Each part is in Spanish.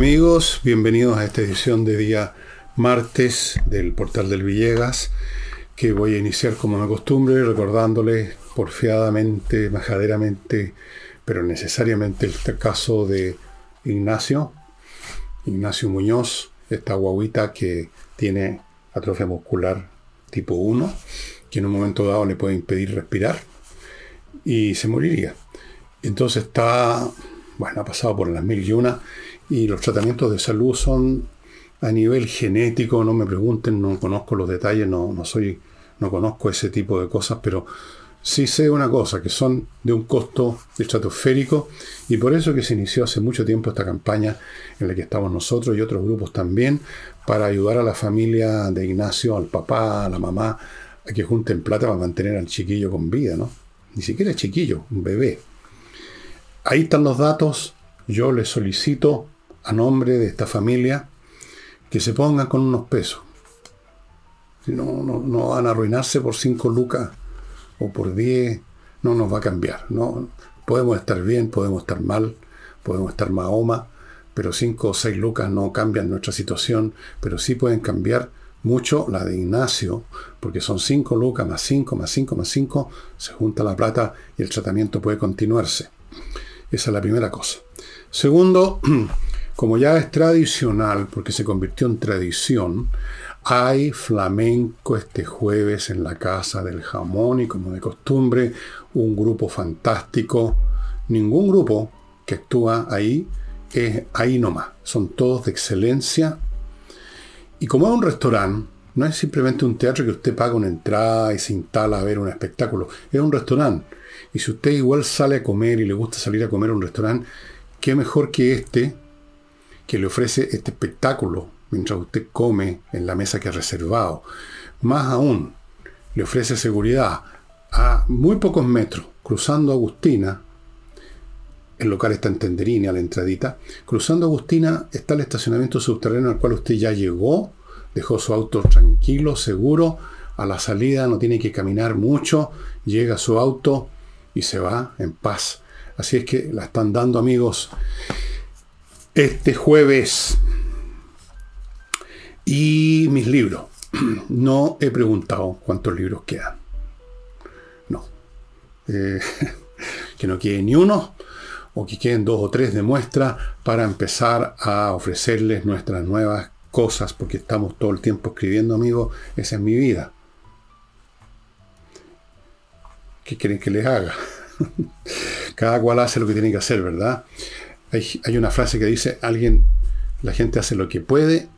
amigos, bienvenidos a esta edición de día martes del portal del Villegas, que voy a iniciar como me acostumbre, recordándoles porfiadamente, majaderamente, pero necesariamente el caso de Ignacio, Ignacio Muñoz, esta guaguita que tiene atrofia muscular tipo 1, que en un momento dado le puede impedir respirar y se moriría. Entonces está, bueno, ha pasado por las mil y una y los tratamientos de salud son a nivel genético, no me pregunten, no conozco los detalles, no, no soy, no conozco ese tipo de cosas, pero sí sé una cosa, que son de un costo estratosférico y por eso que se inició hace mucho tiempo esta campaña en la que estamos nosotros y otros grupos también para ayudar a la familia de Ignacio, al papá, a la mamá, a que junten plata para mantener al chiquillo con vida, ¿no? Ni siquiera chiquillo, un bebé. Ahí están los datos. Yo les solicito a nombre de esta familia que se pongan con unos pesos. Si no, no, van a arruinarse por 5 lucas o por 10, no nos va a cambiar. No, podemos estar bien, podemos estar mal, podemos estar mahoma, pero 5 o 6 lucas no cambian nuestra situación, pero sí pueden cambiar mucho la de Ignacio, porque son 5 lucas más 5 más 5 más 5, se junta la plata y el tratamiento puede continuarse. Esa es la primera cosa. Segundo, como ya es tradicional, porque se convirtió en tradición, hay flamenco este jueves en la Casa del Jamón y como de costumbre, un grupo fantástico. Ningún grupo que actúa ahí es ahí nomás. Son todos de excelencia. Y como es un restaurante, no es simplemente un teatro que usted paga una entrada y se instala a ver un espectáculo. Es un restaurante. Y si usted igual sale a comer y le gusta salir a comer a un restaurante, qué mejor que este, que le ofrece este espectáculo mientras usted come en la mesa que ha reservado. Más aún, le ofrece seguridad a muy pocos metros, cruzando Agustina, el local está en Tenderini, a la entradita, cruzando Agustina está el estacionamiento subterráneo al cual usted ya llegó, dejó su auto tranquilo, seguro, a la salida no tiene que caminar mucho, llega su auto y se va en paz. Así es que la están dando amigos este jueves y mis libros. No he preguntado cuántos libros quedan. No. Eh, que no quede ni uno o que queden dos o tres de muestra para empezar a ofrecerles nuestras nuevas cosas, porque estamos todo el tiempo escribiendo, amigos. Esa es mi vida. ¿Qué quieren que les haga? Cada cual hace lo que tiene que hacer, ¿verdad? Hay, una frase que dice, alguien, la gente hace lo que puede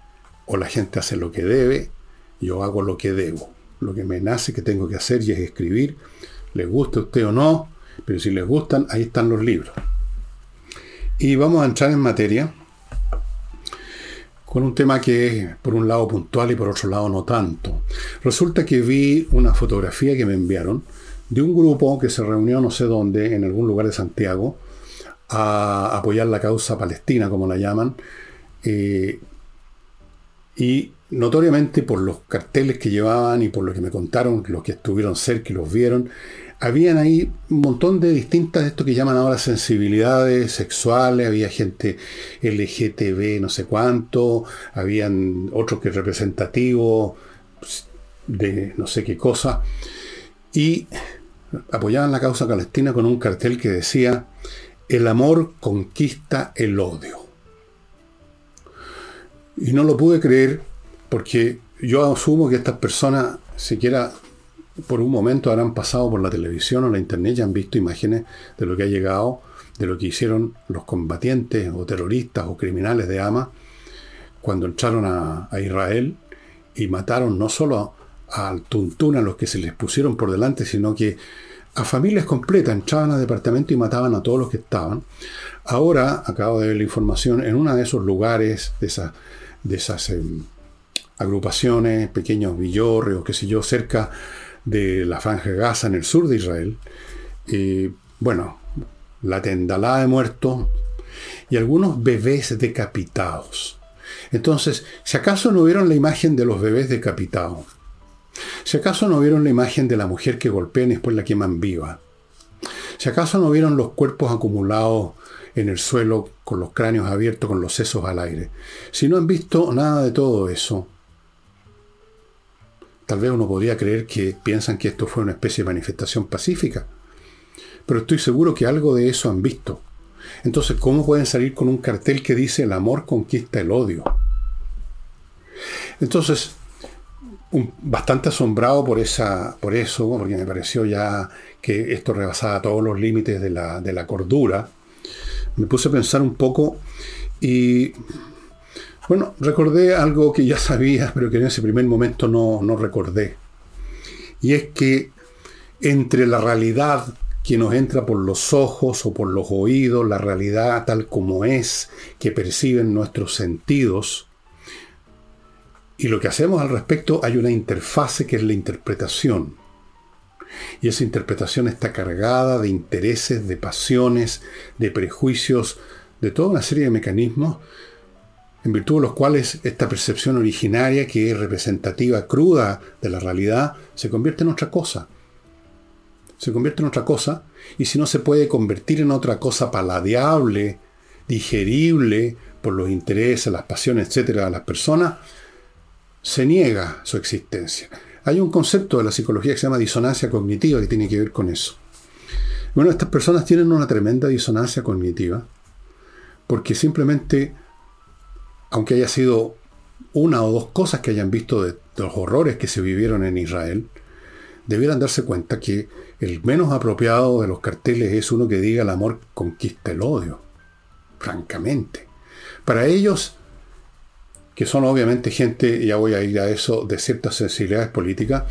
o la gente hace lo que debe, yo hago lo que debo, lo que me nace que tengo que hacer y es escribir, les guste a usted o no, pero si les gustan, ahí están los libros. Y vamos a entrar en materia con un tema que es por un lado puntual y por otro lado no tanto. Resulta que vi una fotografía que me enviaron de un grupo que se reunió no sé dónde, en algún lugar de Santiago, a apoyar la causa palestina, como la llaman, eh, y notoriamente por los carteles que llevaban y por lo que me contaron, los que estuvieron cerca y los vieron, habían ahí un montón de distintas, esto que llaman ahora sensibilidades sexuales, había gente LGTB no sé cuánto, habían otros que representativos de no sé qué cosa, y apoyaban la causa palestina con un cartel que decía, el amor conquista el odio. Y no lo pude creer porque yo asumo que estas personas, siquiera por un momento, habrán pasado por la televisión o la internet y han visto imágenes de lo que ha llegado, de lo que hicieron los combatientes o terroristas o criminales de Hamas cuando entraron a, Israel y mataron no solo al tuntún a los que se les pusieron por delante, sino que a familias completas entraban a departamento y mataban a todos los que estaban. Ahora, acabo de ver la información, en uno de esos lugares, de esas em, agrupaciones, pequeños villorres o qué sé yo, cerca de la franja de Gaza en el sur de Israel. Y, bueno, la tendalada de muertos y algunos bebés decapitados. Entonces, si acaso no vieron la imagen de los bebés decapitados, si acaso no vieron la imagen de la mujer que golpean y después la queman viva, si acaso no vieron los cuerpos acumulados en el suelo con los cráneos abiertos, con los sesos al aire. Si no han visto nada de todo eso, tal vez uno podría creer que piensan que esto fue una especie de manifestación pacífica, pero estoy seguro que algo de eso han visto. Entonces, ¿cómo pueden salir con un cartel que dice el amor conquista el odio? Entonces, bastante asombrado por, esa, por eso, porque me pareció ya que esto rebasaba todos los límites de la, de la cordura, me puse a pensar un poco y, bueno, recordé algo que ya sabía, pero que en ese primer momento no, no recordé. Y es que entre la realidad que nos entra por los ojos o por los oídos, la realidad tal como es, que perciben nuestros sentidos, y lo que hacemos al respecto hay una interfase que es la interpretación. Y esa interpretación está cargada de intereses, de pasiones, de prejuicios, de toda una serie de mecanismos en virtud de los cuales esta percepción originaria, que es representativa, cruda de la realidad, se convierte en otra cosa. Se convierte en otra cosa, y si no se puede convertir en otra cosa paladeable, digerible por los intereses, las pasiones, etcétera, de las personas, se niega su existencia. Hay un concepto de la psicología que se llama disonancia cognitiva que tiene que ver con eso. Bueno, estas personas tienen una tremenda disonancia cognitiva porque simplemente, aunque haya sido una o dos cosas que hayan visto de, los horrores que se vivieron en Israel, debieran darse cuenta que el menos apropiado de los carteles es uno que diga el amor conquista el odio. Francamente. Para ellos, que son obviamente gente, ya voy a ir a eso, de ciertas sensibilidades políticas,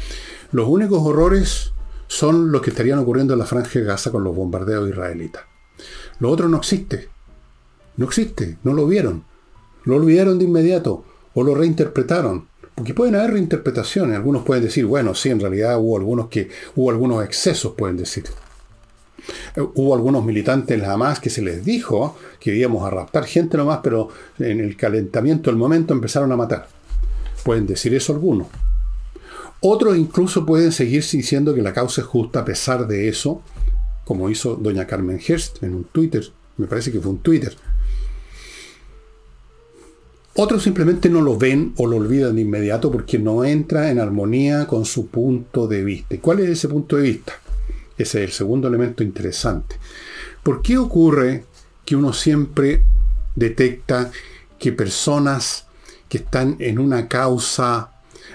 los únicos horrores son los que estarían ocurriendo en la franja de Gaza con los bombardeos israelitas. Lo otro no existe. No existe, no lo vieron. Lo olvidaron de inmediato o lo reinterpretaron. Porque pueden haber reinterpretaciones. Algunos pueden decir, bueno, sí, en realidad hubo algunos que hubo algunos excesos, pueden decir. Eh, hubo algunos militantes en que se les dijo que íbamos a raptar gente nomás, pero en el calentamiento del momento empezaron a matar. Pueden decir eso algunos. Otros incluso pueden seguir diciendo que la causa es justa a pesar de eso, como hizo doña Carmen Herst en un Twitter, me parece que fue un Twitter. Otros simplemente no lo ven o lo olvidan de inmediato porque no entra en armonía con su punto de vista. ¿Y cuál es ese punto de vista? Ese es el segundo elemento interesante. ¿Por qué ocurre que uno siempre detecta que personas que están en una causa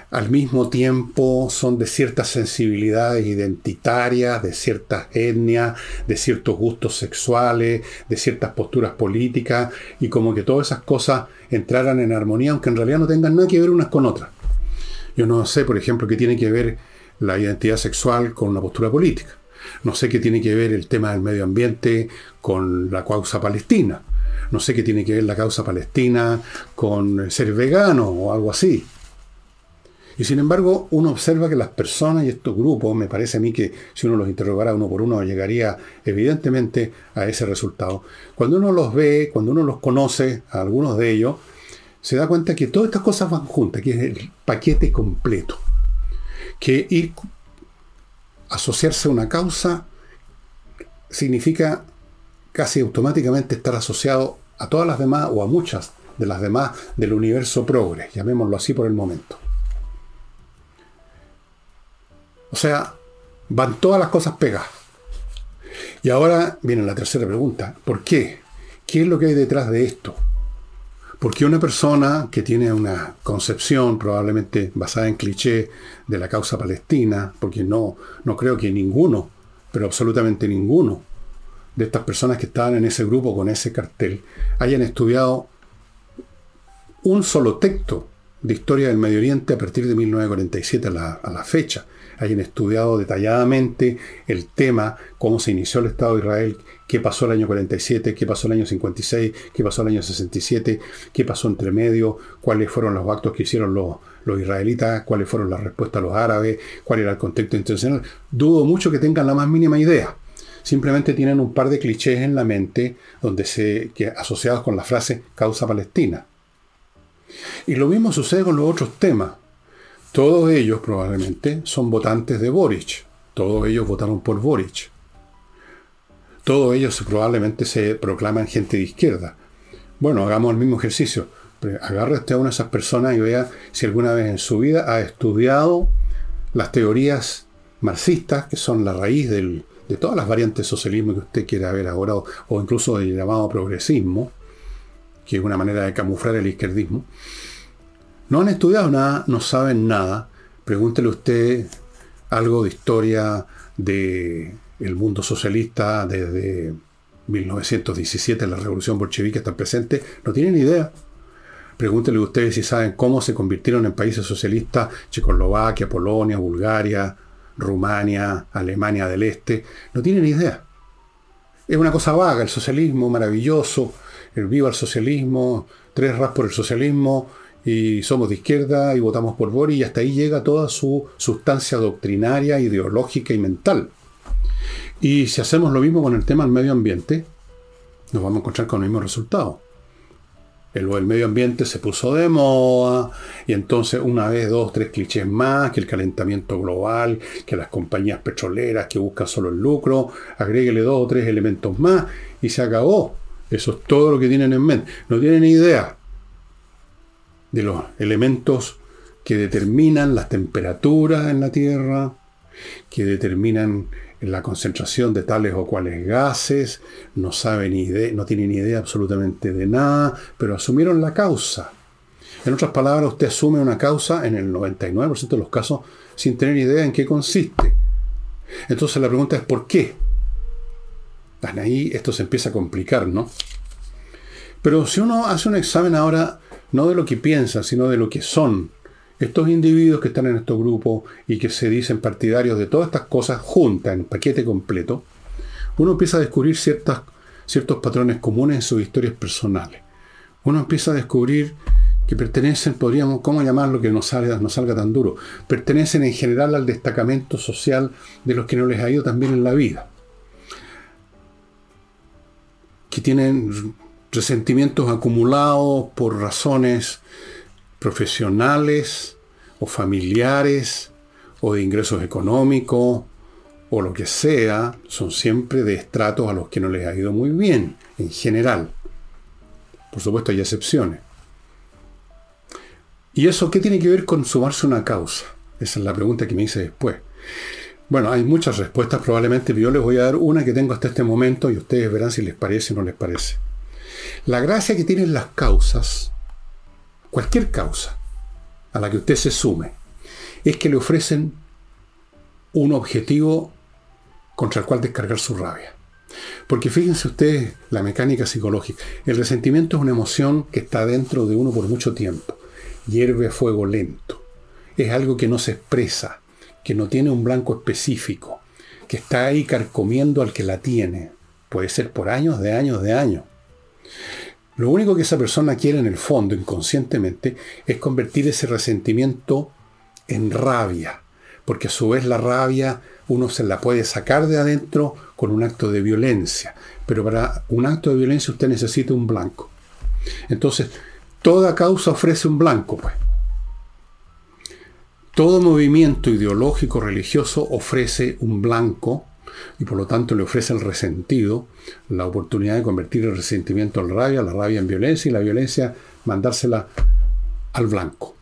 al mismo tiempo son de ciertas sensibilidades identitarias, de ciertas etnias, de ciertos gustos sexuales, de ciertas posturas políticas, y como que todas esas cosas entraran en armonía, aunque en realidad no tengan nada que ver unas con otras. Yo no sé, por ejemplo, qué tiene que ver la identidad sexual con una postura política. No sé qué tiene que ver el tema del medio ambiente con la causa palestina. No sé qué tiene que ver la causa palestina con ser vegano o algo así. Y sin embargo, uno observa que las personas y estos grupos, me parece a mí que si uno los interrogara uno por uno, llegaría evidentemente a ese resultado. Cuando uno los ve, cuando uno los conoce, a algunos de ellos, se da cuenta que todas estas cosas van juntas, que es el paquete completo. Que asociarse a una causa significa casi automáticamente estar asociado a todas las demás o a muchas de las demás del universo progre, llamémoslo así por el momento. O sea, van todas las cosas pegadas. Y ahora viene la tercera pregunta. ¿Por qué? ¿Qué es lo que hay detrás de esto? Porque una persona que tiene una concepción probablemente basada en cliché de la causa palestina, porque no, no creo que ninguno, pero absolutamente ninguno de estas personas que estaban en ese grupo con ese cartel hayan estudiado un solo texto de historia del Medio Oriente a partir de 1947 a la, a la fecha hayan estudiado detalladamente el tema, cómo se inició el Estado de Israel, qué pasó el año 47, qué pasó el año 56, qué pasó el año 67, qué pasó entre medio, cuáles fueron los actos que hicieron los, los israelitas, cuáles fueron las respuestas a los árabes, cuál era el contexto internacional. Dudo mucho que tengan la más mínima idea. Simplemente tienen un par de clichés en la mente donde se, que, asociados con la frase causa palestina. Y lo mismo sucede con los otros temas. Todos ellos probablemente son votantes de Boric. Todos ellos votaron por Boric. todos ellos probablemente se proclaman gente de izquierda. Bueno, hagamos el mismo ejercicio. Agarre usted a una de esas personas y vea si alguna vez en su vida ha estudiado las teorías marxistas, que son la raíz de todas las variantes de socialismo que usted quiera ver ahora, o, incluso del llamado progresismo, que es una manera de camuflar el izquierdismo. No han estudiado nada, no saben nada. Pregúntele usted algo de historia del mundo socialista desde 1917, la revolución bolchevique está presente, no tienen idea. Pregúntenle ustedes si saben cómo se convirtieron en países socialistas Checoslovaquia, Polonia, Bulgaria, Rumania, Alemania del Este. No tienen idea. Es una cosa vaga, el socialismo maravilloso, el viva el socialismo, tres ras por el socialismo, y somos de izquierda y votamos por Boris, y hasta ahí llega toda su sustancia doctrinaria, ideológica y mental. Y si hacemos lo mismo con el tema del medio ambiente, nos vamos a encontrar con el mismo resultado. El, medio ambiente se puso de moda y entonces una vez, dos, tres clichés más, que el calentamiento global, que las compañías petroleras que buscan solo el lucro, agréguele dos o tres elementos más y se acabó. Eso es todo lo que tienen en mente. No tienen idea de los elementos que determinan las temperaturas en la Tierra, que determinan la concentración de tales o cuales gases, no saben idea, no tienen idea absolutamente de nada, pero asumieron la causa. En otras palabras, usted asume una causa en el 99% de los casos sin tener idea en qué consiste. Entonces la pregunta es ¿por qué? Ahí esto se empieza a complicar, ¿no? Pero si uno hace un examen ahora, no de lo que piensa, sino de lo que son, estos individuos que están en estos grupos y que se dicen partidarios de todas estas cosas juntas en paquete completo, uno empieza a descubrir ciertas, ciertos patrones comunes en sus historias personales. Uno empieza a descubrir que pertenecen, podríamos, ¿cómo llamarlo que no salga, no salga tan duro? Pertenecen en general al destacamento social de los que no les ha ido tan bien en la vida. Que tienen resentimientos acumulados por razones profesionales o familiares o de ingresos económicos o lo que sea, son siempre de estratos a los que no les ha ido muy bien, en general. Por supuesto hay excepciones. ¿Y eso qué tiene que ver con sumarse una causa? Esa es la pregunta que me hice después. Bueno, hay muchas respuestas probablemente, pero yo les voy a dar una que tengo hasta este momento y ustedes verán si les parece o no les parece. La gracia que tienen las causas cualquier causa a la que usted se sume, es que le ofrecen un objetivo contra el cual descargar su rabia. Porque fíjense ustedes la mecánica psicológica. El resentimiento es una emoción que está dentro de uno por mucho tiempo. Hierve a fuego lento. Es algo que no se expresa, que no tiene un blanco específico, que está ahí carcomiendo al que la tiene. Puede ser por años, de años, de años. Lo único que esa persona quiere en el fondo, inconscientemente, es convertir ese resentimiento en rabia, porque a su vez la rabia uno se la puede sacar de adentro con un acto de violencia, pero para un acto de violencia usted necesita un blanco. Entonces, toda causa ofrece un blanco, pues. Todo movimiento ideológico religioso ofrece un blanco y por lo tanto le ofrece al resentido la oportunidad de convertir el resentimiento en rabia, la rabia en violencia y la violencia mandársela al blanco.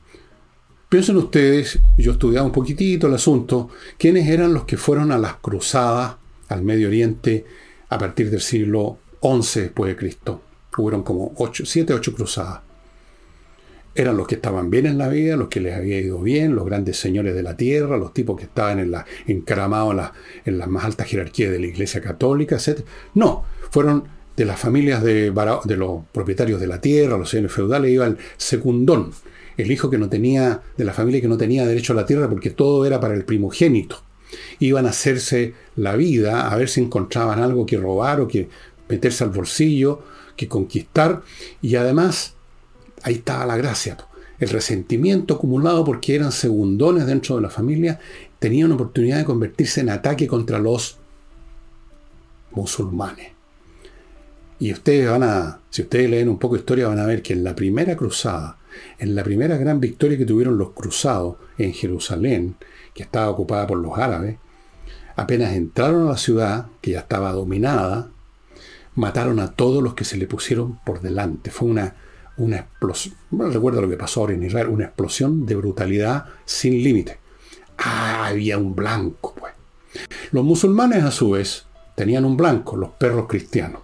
Piensen ustedes, yo he estudiado un poquitito el asunto, quiénes eran los que fueron a las cruzadas al Medio Oriente a partir del siglo XI después de Cristo. Hubieron como 7, 8 cruzadas eran los que estaban bien en la vida, los que les había ido bien, los grandes señores de la tierra, los tipos que estaban en la, encaramados en, las más altas jerarquías de la Iglesia Católica, etc. No, fueron de las familias de, de los propietarios de la tierra, los señores feudales, iba el secundón, el hijo que no tenía, de la familia que no tenía derecho a la tierra porque todo era para el primogénito. Iban a hacerse la vida, a ver si encontraban algo que robar o que meterse al bolsillo, que conquistar, y además ahí estaba la gracia. El resentimiento acumulado porque eran segundones dentro de la familia tenía una oportunidad de convertirse en ataque contra los musulmanes. Y ustedes van a, si ustedes leen un poco de historia, van a ver que en la primera cruzada, en la primera gran victoria que tuvieron los cruzados en Jerusalén, que estaba ocupada por los árabes, apenas entraron a la ciudad, que ya estaba dominada, mataron a todos los que se le pusieron por delante. Fue una, una explosión, no recuerdo lo que pasó ahora en Israel, una explosión de brutalidad sin límite. Ah, había un blanco, pues. Los musulmanes, a su vez, tenían un blanco, los perros cristianos.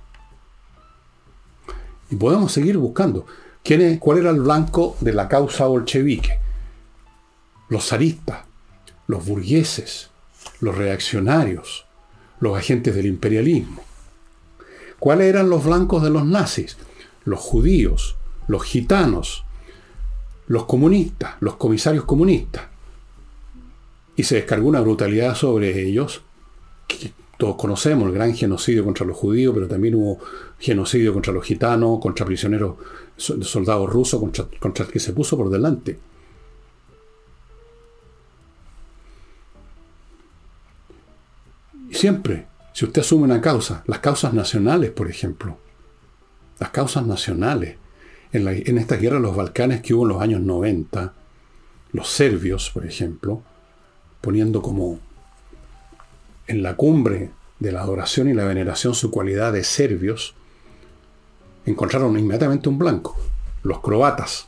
Y podemos seguir buscando. ¿Quién es, ¿Cuál era el blanco de la causa bolchevique? Los zaristas, los burgueses, los reaccionarios, los agentes del imperialismo. ¿Cuáles eran los blancos de los nazis? Los judíos, los gitanos, los comunistas, los comisarios comunistas. Y se descargó una brutalidad sobre ellos, que todos conocemos, el gran genocidio contra los judíos, pero también hubo genocidio contra los gitanos, contra prisioneros, soldados rusos, contra, contra el que se puso por delante. Y siempre, si usted asume una causa, las causas nacionales, por ejemplo, las causas nacionales, en, esta guerra los Balcanes que hubo en los años 90, los serbios, por ejemplo, poniendo como en la cumbre de la adoración y la veneración su cualidad de serbios, encontraron inmediatamente un blanco, los croatas.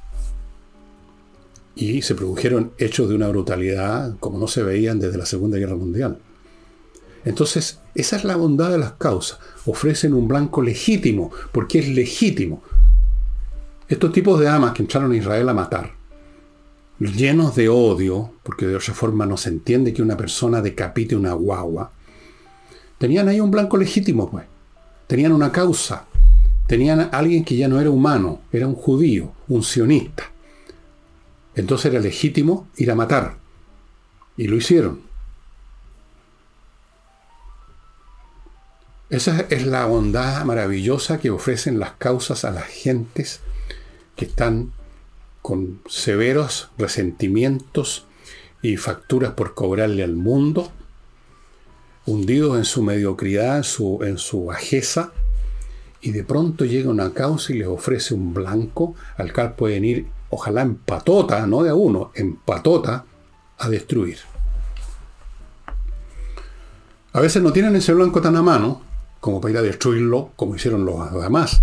Y se produjeron hechos de una brutalidad como no se veían desde la Segunda Guerra Mundial. Entonces, esa es la bondad de las causas. Ofrecen un blanco legítimo, porque es legítimo. Estos tipos de amas que entraron a Israel a matar, llenos de odio, porque de otra forma no se entiende que una persona decapite una guagua, tenían ahí un blanco legítimo, pues. Tenían una causa. Tenían a alguien que ya no era humano, era un judío, un sionista. Entonces era legítimo ir a matar. Y lo hicieron. Esa es la bondad maravillosa que ofrecen las causas a las gentes que están con severos resentimientos y facturas por cobrarle al mundo, hundidos en su mediocridad, en su, en su bajeza, y de pronto llega una causa y les ofrece un blanco al cual pueden ir, ojalá en patota, no de a uno, en patota, a destruir. A veces no tienen ese blanco tan a mano como para ir a destruirlo, como hicieron los demás,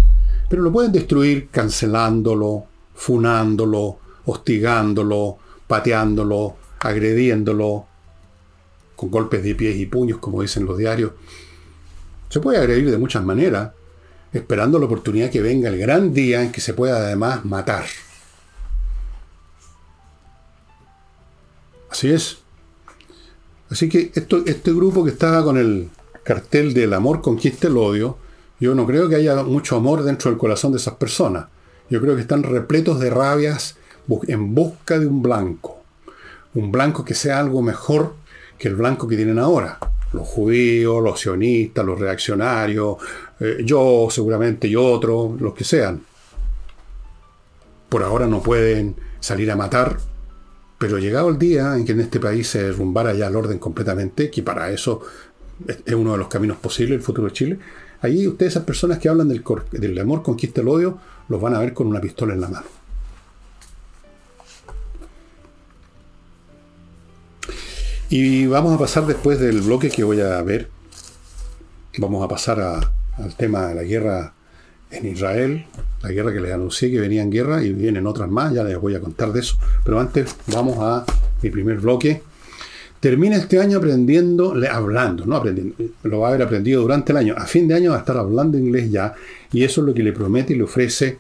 pero lo pueden destruir cancelándolo, funándolo, hostigándolo, pateándolo, agrediéndolo, con golpes de pies y puños, como dicen los diarios. Se puede agredir de muchas maneras, esperando la oportunidad que venga el gran día en que se pueda además matar. Así es. Así que este grupo que estaba con el cartel del amor conquista el odio, yo no creo que haya mucho amor dentro del corazón de esas personas. Yo creo que están repletos de rabias en busca de un blanco. Un blanco que sea algo mejor que el blanco que tienen ahora. Los judíos, los sionistas, los reaccionarios, eh, yo seguramente y otro, los que sean. Por ahora no pueden salir a matar, pero llegado el día en que en este país se derrumbara ya el orden completamente, que para eso es uno de los caminos posibles el futuro de Chile, Ahí ustedes, esas personas que hablan del, amor conquista el odio, los van a ver con una pistola en la mano. Y vamos a pasar después del bloque que voy a ver. Vamos a pasar al tema de la guerra en Israel, la guerra que les anuncié que venía en guerra y vienen otras más, ya les voy a contar de eso. Pero antes vamos a mi primer bloque, termina este año aprendiendo, hablando, no aprendiendo, lo va a haber aprendido durante el año. A fin de año va a estar hablando inglés ya, y eso es lo que le promete y le ofrece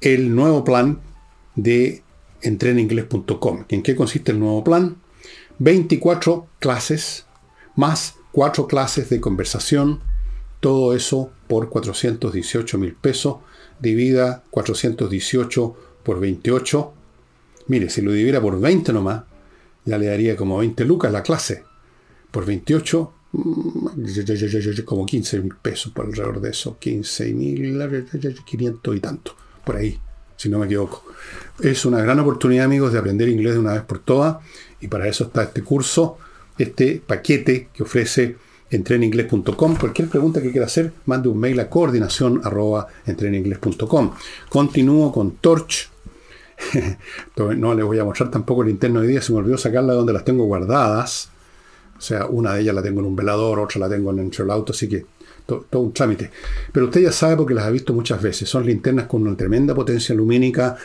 el nuevo plan de entreninglés.com. ¿En qué consiste el nuevo plan? 24 clases más 4 clases de conversación, todo eso por 418 mil pesos, divida 418 por 28. Mire, si lo dividiera por 20 nomás, ya le daría como 20 lucas la clase. Por 28, mm, como 15 mil pesos por alrededor de eso. 15 mil, 500 y tanto. Por ahí, si no me equivoco. Es una gran oportunidad, amigos, de aprender inglés de una vez por todas. Y para eso está este curso, este paquete que ofrece entreninglés.com. Cualquier pregunta que quiera hacer, mande un mail a coordinación arroba Continúo con Torch no les voy a mostrar tampoco el interno de día, se me olvidó sacarla de donde las tengo guardadas. O sea, una de ellas la tengo en un velador, otra la tengo en el auto, así que todo un trámite. Pero usted ya sabe porque las ha visto muchas veces. Son linternas con una tremenda potencia lumínica,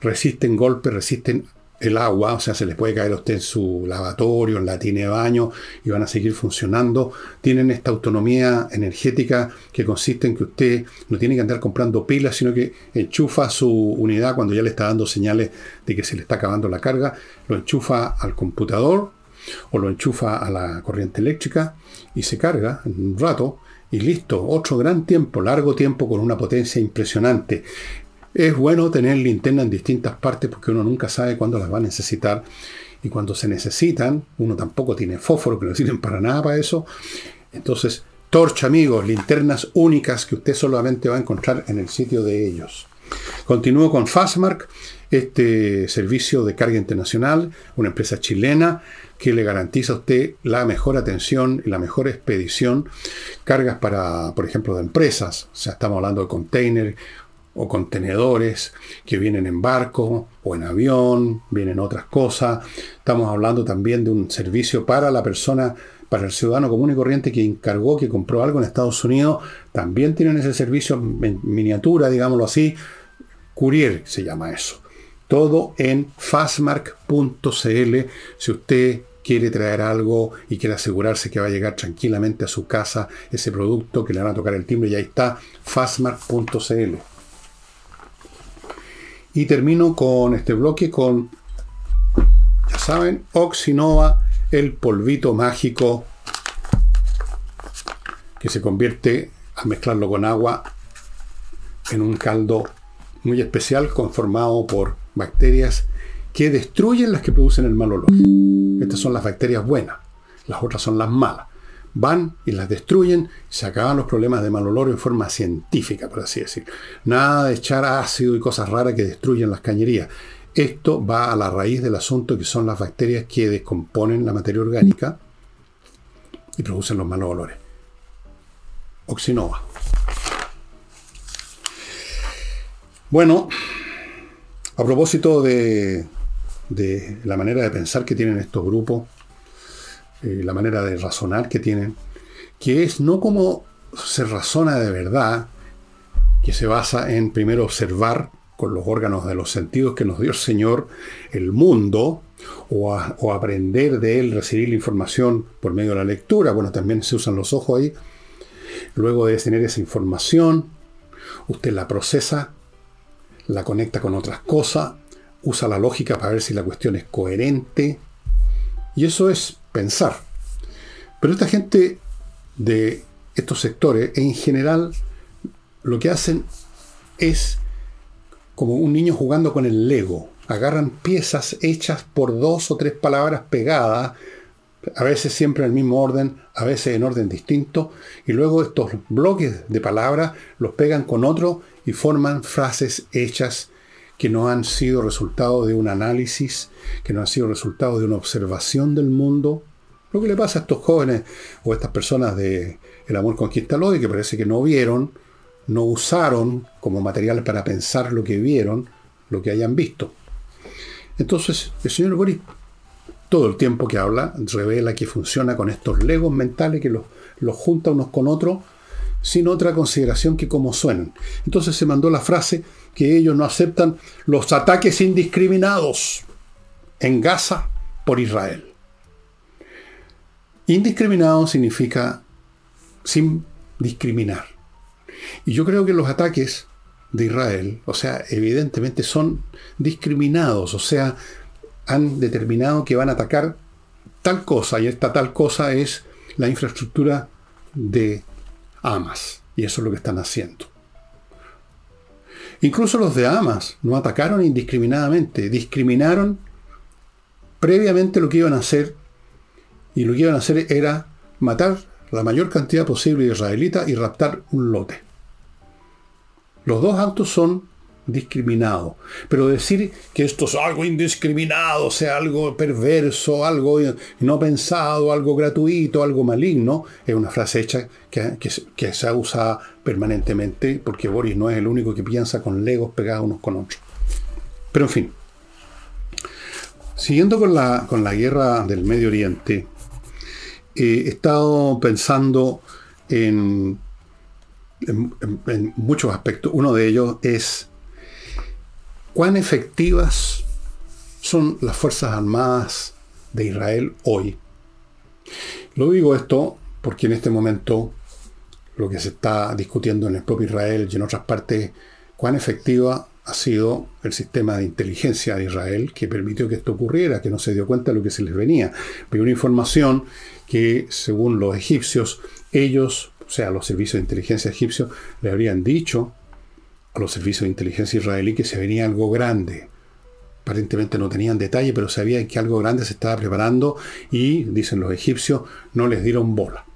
resisten golpes, resisten el agua, o sea, se les puede caer a usted en su lavatorio, en la tina de baño y van a seguir funcionando. Tienen esta autonomía energética que consiste en que usted no tiene que andar comprando pilas, sino que enchufa su unidad cuando ya le está dando señales de que se le está acabando la carga, lo enchufa al computador o lo enchufa a la corriente eléctrica y se carga en un rato y listo, otro gran tiempo, largo tiempo con una potencia impresionante. Es bueno tener linterna en distintas partes porque uno nunca sabe cuándo las va a necesitar. Y cuando se necesitan, uno tampoco tiene fósforo que no sirven para nada para eso. Entonces, torcha, amigos, linternas únicas que usted solamente va a encontrar en el sitio de ellos. Continúo con Fastmark, este servicio de carga internacional, una empresa chilena que le garantiza a usted la mejor atención y la mejor expedición. Cargas para, por ejemplo, de empresas. O sea, estamos hablando de container o contenedores que vienen en barco o en avión, vienen otras cosas. Estamos hablando también de un servicio para la persona, para el ciudadano común y corriente que encargó, que compró algo en Estados Unidos. También tienen ese servicio en miniatura, digámoslo así. Courier se llama eso. Todo en fastmark.cl. Si usted quiere traer algo y quiere asegurarse que va a llegar tranquilamente a su casa ese producto, que le van a tocar el timbre y ahí está, fastmark.cl. Y termino con este bloque con, ya saben, Oxinova, el polvito mágico que se convierte al mezclarlo con agua en un caldo muy especial conformado por bacterias que destruyen las que producen el mal olor. Estas son las bacterias buenas, las otras son las malas van y las destruyen, se acaban los problemas de mal olor en forma científica, por así decir. Nada de echar ácido y cosas raras que destruyen las cañerías. Esto va a la raíz del asunto que son las bacterias que descomponen la materia orgánica y producen los malos olores. Oxinova. Bueno, a propósito de, de la manera de pensar que tienen estos grupos, eh, la manera de razonar que tienen, que es no como se razona de verdad, que se basa en primero observar con los órganos de los sentidos que nos dio el Señor el mundo, o, o, aprender de él, recibir la información por medio de la lectura, bueno, también se usan los ojos ahí, luego de tener esa información, usted la procesa, la conecta con otras cosas, usa la lógica para ver si la cuestión es coherente, y eso es pensar. Pero esta gente de estos sectores, en general, lo que hacen es como un niño jugando con el Lego. Agarran piezas hechas por dos o tres palabras pegadas, a veces siempre en el mismo orden, a veces en orden distinto, y luego estos bloques de palabras los pegan con otro y forman frases hechas que no han sido resultado de un análisis, que no han sido resultado de una observación del mundo. Lo que le pasa a estos jóvenes o a estas personas de El amor conquistador y que parece que no vieron, no usaron como material para pensar lo que vieron, lo que hayan visto. Entonces, el señor Boris, todo el tiempo que habla, revela que funciona con estos legos mentales que los, los junta unos con otros, sin otra consideración que cómo suenan. Entonces se mandó la frase, que ellos no aceptan los ataques indiscriminados en Gaza por Israel. Indiscriminado significa sin discriminar. Y yo creo que los ataques de Israel, o sea, evidentemente son discriminados, o sea, han determinado que van a atacar tal cosa, y esta tal cosa es la infraestructura de Hamas, y eso es lo que están haciendo. Incluso los de Hamas no atacaron indiscriminadamente, discriminaron previamente lo que iban a hacer y lo que iban a hacer era matar la mayor cantidad posible de israelitas y raptar un lote. Los dos actos son discriminados, pero decir que esto es algo indiscriminado, sea algo perverso, algo no pensado, algo gratuito, algo maligno, es una frase hecha que, que se usa permanentemente, porque Boris no es el único que piensa con legos pegados unos con otros. Pero en fin, siguiendo con la, con la guerra del Medio Oriente, eh, he estado pensando en en, muchos aspectos. Uno de ellos es cuán efectivas son las Fuerzas Armadas de Israel hoy. Lo digo esto porque en este momento lo que se está discutiendo en el propio Israel y en otras partes, cuán efectiva ha sido el sistema de inteligencia de Israel que permitió que esto ocurriera, que no se dio cuenta de lo que se les venía. Pero una información que, según los egipcios, ellos, o sea, los servicios de inteligencia egipcios, le habrían dicho a los servicios de inteligencia israelí que se venía algo grande. Aparentemente no tenían detalle, pero sabían que algo grande se estaba preparando y, dicen los egipcios, no les dieron bola.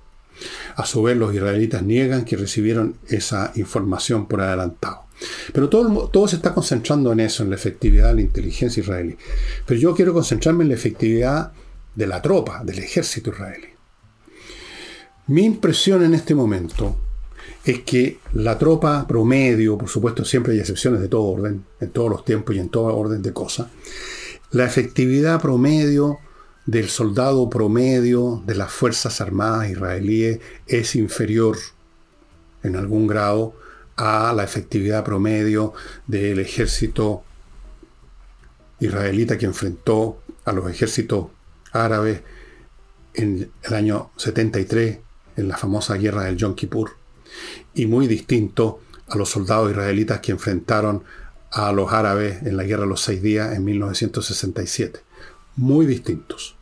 A su vez, los israelitas niegan que recibieron esa información por adelantado. Pero todo, todo se está concentrando en eso, en la efectividad de la inteligencia israelí. Pero yo quiero concentrarme en la efectividad de la tropa, del ejército israelí. Mi impresión en este momento es que la tropa promedio, por supuesto siempre hay excepciones de todo orden, en todos los tiempos y en todo orden de cosas, la efectividad promedio del soldado promedio de las Fuerzas Armadas israelíes es inferior en algún grado a la efectividad promedio del ejército israelita que enfrentó a los ejércitos árabes en el año 73, en la famosa guerra del Yom Kippur, y muy distinto a los soldados israelitas que enfrentaron a los árabes en la guerra de los seis días en 1967. Muy distintos,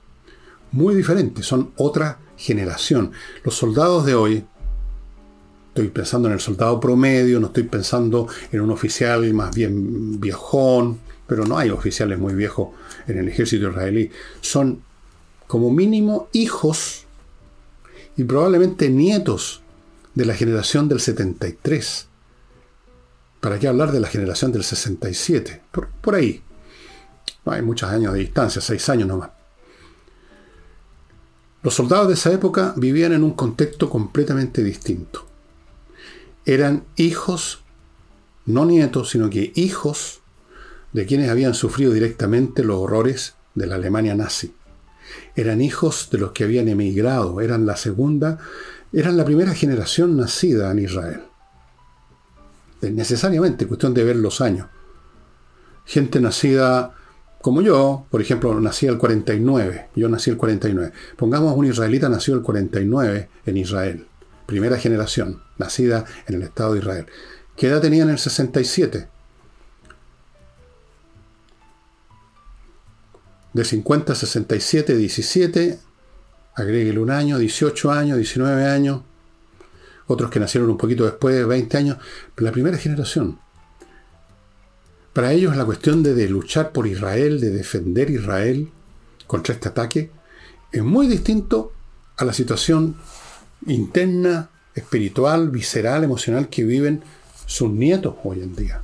muy diferentes, son otra generación. Los soldados de hoy, estoy pensando en el soldado promedio, no estoy pensando en un oficial más bien viejón, pero no hay oficiales muy viejos en el ejército israelí. Son como mínimo hijos y probablemente nietos de la generación del 73. ¿Para qué hablar de la generación del 67? Por, por ahí. Hay muchos años de distancia, seis años nomás. Los soldados de esa época vivían en un contexto completamente distinto eran hijos, no nietos, sino que hijos de quienes habían sufrido directamente los horrores de la Alemania nazi. Eran hijos de los que habían emigrado, eran la segunda, eran la primera generación nacida en Israel. Necesariamente, cuestión de ver los años. Gente nacida como yo, por ejemplo, nací el 49, yo nací el 49. Pongamos un israelita nació el 49 en Israel primera generación, nacida en el Estado de Israel. ¿Qué edad tenía en el 67? De 50 a 67, 17, agréguele un año, 18 años, 19 años, otros que nacieron un poquito después, 20 años, la primera generación. Para ellos la cuestión de, de luchar por Israel, de defender Israel contra este ataque, es muy distinto a la situación interna, espiritual, visceral, emocional que viven sus nietos hoy en día.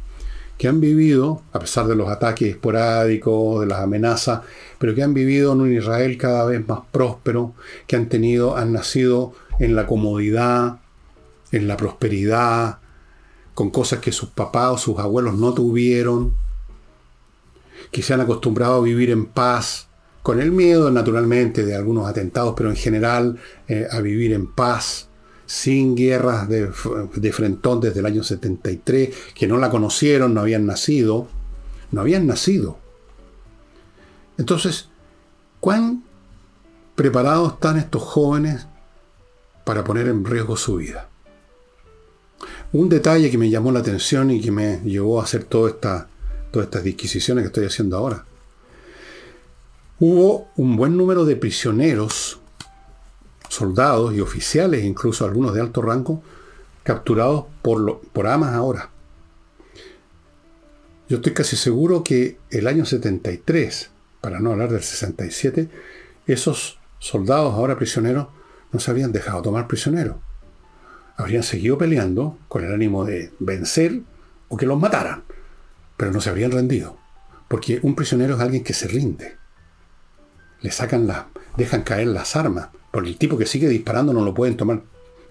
Que han vivido, a pesar de los ataques esporádicos, de las amenazas, pero que han vivido en un Israel cada vez más próspero, que han tenido, han nacido en la comodidad, en la prosperidad, con cosas que sus papás o sus abuelos no tuvieron, que se han acostumbrado a vivir en paz, con el miedo naturalmente de algunos atentados, pero en general eh, a vivir en paz, sin guerras de, de, frentón desde el año 73, que no la conocieron, no habían nacido, no habían nacido. Entonces, ¿cuán preparados están estos jóvenes para poner en riesgo su vida? Un detalle que me llamó la atención y que me llevó a hacer toda esta, todas estas disquisiciones que estoy haciendo ahora hubo un buen número de prisioneros, soldados y oficiales, incluso algunos de alto rango, capturados por, por Hamas ahora. Yo estoy casi seguro que el año 73, para no hablar del 67, esos soldados ahora prisioneros no se habían dejado tomar prisioneros. Habrían seguido peleando con el ánimo de vencer o que los mataran, pero no se habrían rendido. Porque un prisionero es alguien que se rinde le sacan las, dejan caer las armas. Porque el tipo que sigue disparando no lo pueden tomar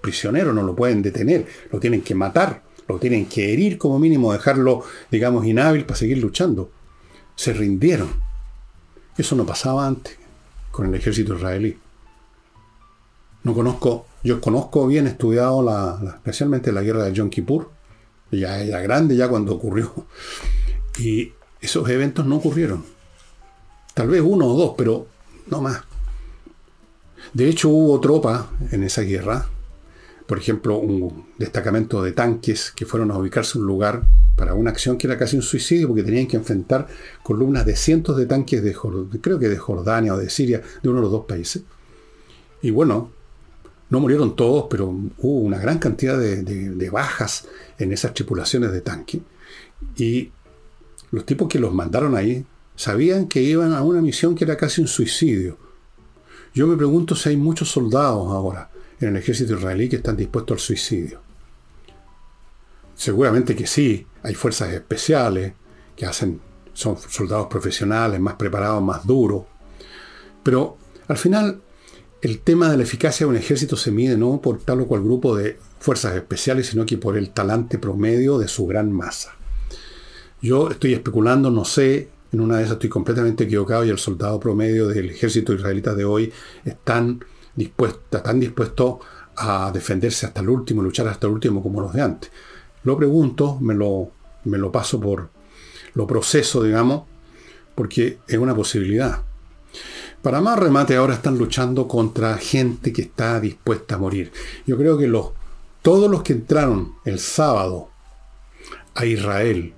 prisionero, no lo pueden detener, lo tienen que matar, lo tienen que herir como mínimo, dejarlo, digamos, inhábil para seguir luchando. Se rindieron. Eso no pasaba antes con el ejército israelí. No conozco Yo conozco bien, estudiado la, especialmente la guerra de Yom Kippur, ya era grande ya cuando ocurrió, y esos eventos no ocurrieron. Tal vez uno o dos, pero no más. De hecho, hubo tropas en esa guerra, por ejemplo, un destacamento de tanques que fueron a ubicarse en un lugar para una acción que era casi un suicidio porque tenían que enfrentar columnas de cientos de tanques de, creo que de Jordania o de Siria, de uno de los dos países. Y bueno, no murieron todos, pero hubo una gran cantidad de, bajas en esas tripulaciones de tanque. Y los tipos que los mandaron ahí sabían que iban a una misión que era casi un suicidio. Yo me pregunto si hay muchos soldados ahora en el ejército israelí que están dispuestos al suicidio. Seguramente que sí, hay fuerzas especiales que hacen, son soldados profesionales, más preparados, más duros. Pero al final, el tema de la eficacia de un ejército se mide no por tal o cual grupo de fuerzas especiales, sino que por el talante promedio de su gran masa. Yo estoy especulando, no sé, en una de esas estoy completamente equivocado y el soldado promedio del ejército israelita de hoy están dispuesto, a defenderse hasta el último, luchar hasta el último como los de antes. Lo pregunto, me lo, me lo paso por, lo proceso, digamos, porque es una posibilidad. Para más remate, ahora están luchando contra gente que está dispuesta a morir. Yo creo que los, todos los que entraron el sábado a Israel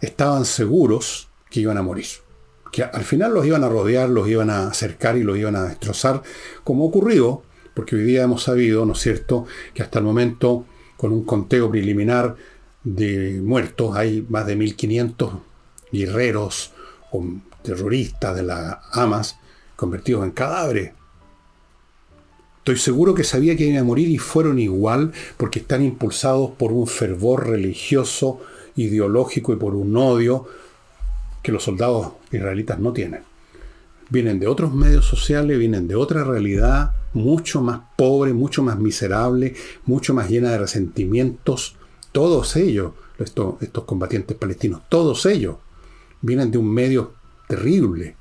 estaban seguros que iban a morir. Que al final los iban a rodear, los iban a acercar y los iban a destrozar, como ocurrió, porque hoy día hemos sabido, ¿no es cierto?, que hasta el momento con un conteo preliminar de muertos. Hay más de 1.500 guerreros o terroristas de las Hamas convertidos en cadáveres. Estoy seguro que sabía que iban a morir y fueron igual porque están impulsados por un fervor religioso, ideológico y por un odio que los soldados israelitas no tienen. Vienen de otros medios sociales, vienen de otra realidad, mucho más pobre, mucho más miserable, mucho más llena de resentimientos. Todos ellos, estos, estos combatientes palestinos, todos ellos vienen de un medio terrible.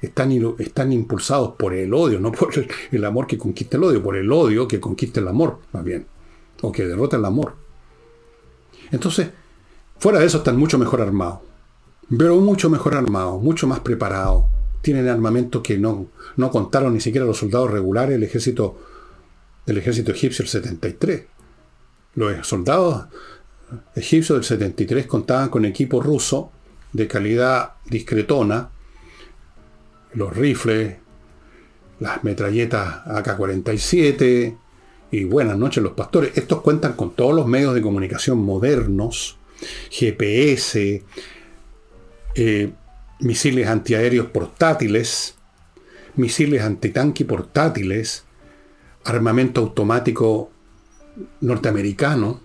Están, están impulsados por el odio, no por el, amor que conquista el odio, por el odio que conquista el amor, más bien, o que derrota el amor. Entonces, fuera de eso están mucho mejor armados, pero mucho mejor armados, mucho más preparados, tienen armamento que no, no contaron ni siquiera los soldados regulares del ejército, del ejército egipcio del 73. Los soldados egipcios del 73 contaban con equipo ruso de calidad discretona, los rifles, las metralletas AK-47 y buenas noches los pastores. Estos cuentan con todos los medios de comunicación modernos, GPS, eh, misiles antiaéreos portátiles, misiles antitanque portátiles, armamento automático norteamericano,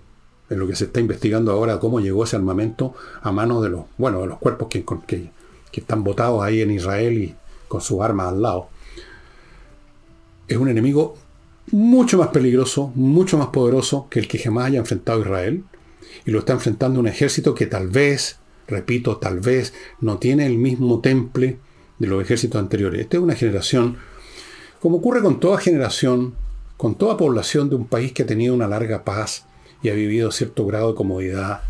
en lo que se está investigando ahora cómo llegó ese armamento a manos de los, bueno, de los cuerpos que, que, que están botados ahí en Israel y con sus armas al lado. Es un enemigo mucho más peligroso, mucho más poderoso que el que jamás haya enfrentado Israel. Y lo está enfrentando un ejército que tal vez repito, tal vez no tiene el mismo temple de los ejércitos anteriores. Esta es una generación, como ocurre con toda generación, con toda población de un país que ha tenido una larga paz y ha vivido cierto grado de comodidad,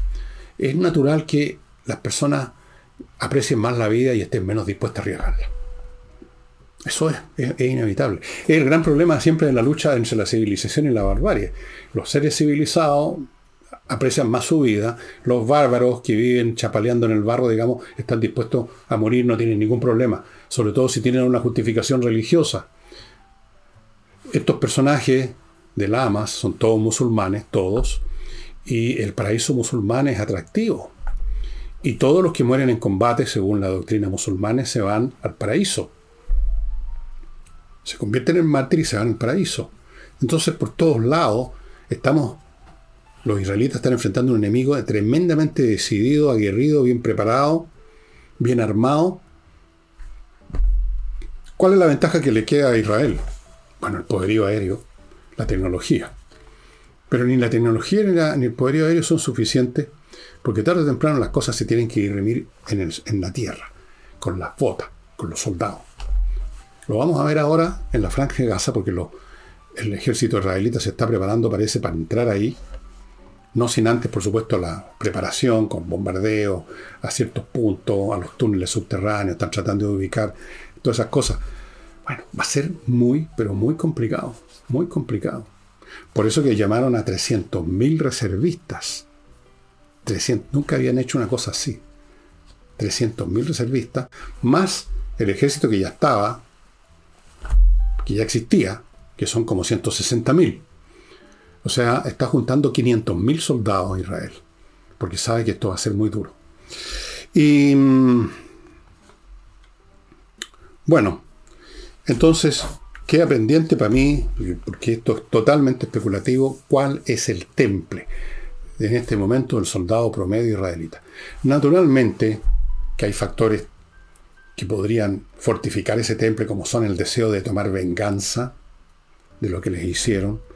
es natural que las personas aprecien más la vida y estén menos dispuestas a arriesgarla. Eso es, inevitable. Es el gran problema siempre de la lucha entre la civilización y la barbarie. Los seres civilizados aprecian más su vida. Los bárbaros que viven chapaleando en el barro, digamos, están dispuestos a morir, no tienen ningún problema. Sobre todo si tienen una justificación religiosa. Estos personajes de Lamas son todos musulmanes, todos, y el paraíso musulmán es atractivo. Y todos los que mueren en combate, según la doctrina musulmana, se van al paraíso. Se convierten en mártires y se van al paraíso. Entonces, por todos lados, estamos los israelitas están enfrentando un enemigo tremendamente decidido, aguerrido, bien preparado, bien armado. ¿Cuál es la ventaja que le queda a Israel? Bueno, el poderío aéreo, la tecnología. Pero ni la tecnología ni, el poderío aéreo son suficientes porque tarde o temprano las cosas se tienen que ir en, en la tierra, con las botas, con los soldados. Lo vamos a ver ahora en la franja de Gaza porque el ejército israelita se está preparando, parece, para entrar ahí. No sin antes, por supuesto, la preparación con bombardeo a ciertos puntos, a los túneles subterráneos, están tratando de ubicar todas esas cosas. Bueno, va a ser muy, pero muy complicado, muy complicado. Por eso que llamaron a 300.000 reservistas. 300, nunca habían hecho una cosa así. 300.000 reservistas, más el ejército que ya estaba, que ya existía, que son como 160.000. O sea, está juntando 500.000 soldados a Israel, porque sabe que esto va a ser muy duro. Y mm, bueno, entonces queda pendiente para mí, porque esto es totalmente especulativo, cuál es el temple en este momento del soldado promedio israelita. Naturalmente que hay factores que podrían fortificar ese temple, como son el deseo de tomar venganza de lo que les hicieron,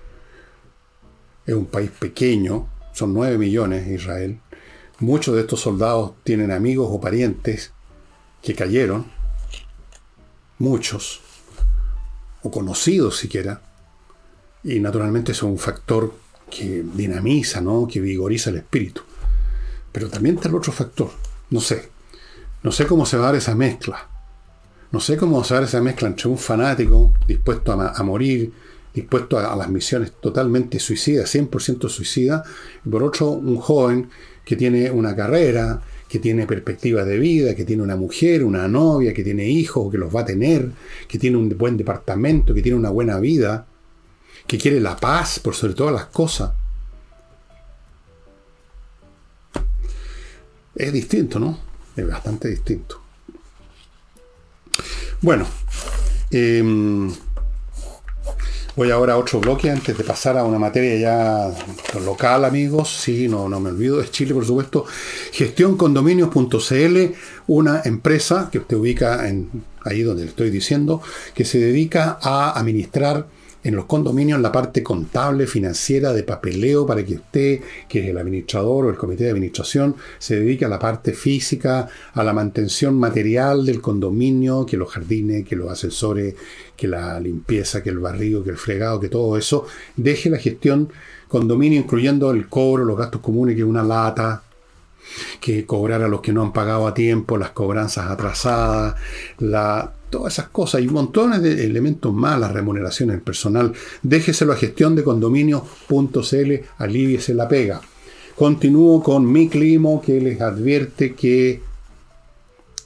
es un país pequeño, son 9 millones Israel. Muchos de estos soldados tienen amigos o parientes que cayeron, muchos, o conocidos siquiera, y naturalmente es un factor que dinamiza, ¿no? que vigoriza el espíritu. Pero también está el otro factor, no sé, no sé cómo se va a dar esa mezcla. No sé cómo se va a dar esa mezcla entre un fanático dispuesto a morir, dispuesto a, las misiones totalmente suicidas, 100% suicida, y por otro un joven que tiene una carrera, que tiene perspectivas de vida, que tiene una mujer, una novia, que tiene hijos, que los va a tener, que tiene un buen departamento, que tiene una buena vida, que quiere la paz por sobre todas las cosas. Es distinto, ¿no? Es bastante distinto. Bueno, eh, Voy ahora a otro bloque antes de pasar a una materia ya local, amigos. Sí, no, no me olvido, es Chile, por supuesto. Gestióncondominios.cl, una empresa que usted ubica ahí donde le estoy diciendo, que se dedica a administrar en los condominios la parte contable, financiera, de papeleo, para que usted, que es el administrador o el comité de administración, se dedique a la parte física, a la mantención material del condominio, que los jardines, que los ascensores, que la limpieza, que el barrido, que el fregado, que todo eso, deje la gestión condominio, incluyendo el cobro, los gastos comunes, que una lata, que cobrar a los que no han pagado a tiempo, las cobranzas atrasadas, la todas esas cosas y montones de elementos más, la remuneración del personal. Déjeselo a gestión de condominio.cl, aliviese la pega. Continúo con mi climo que les advierte que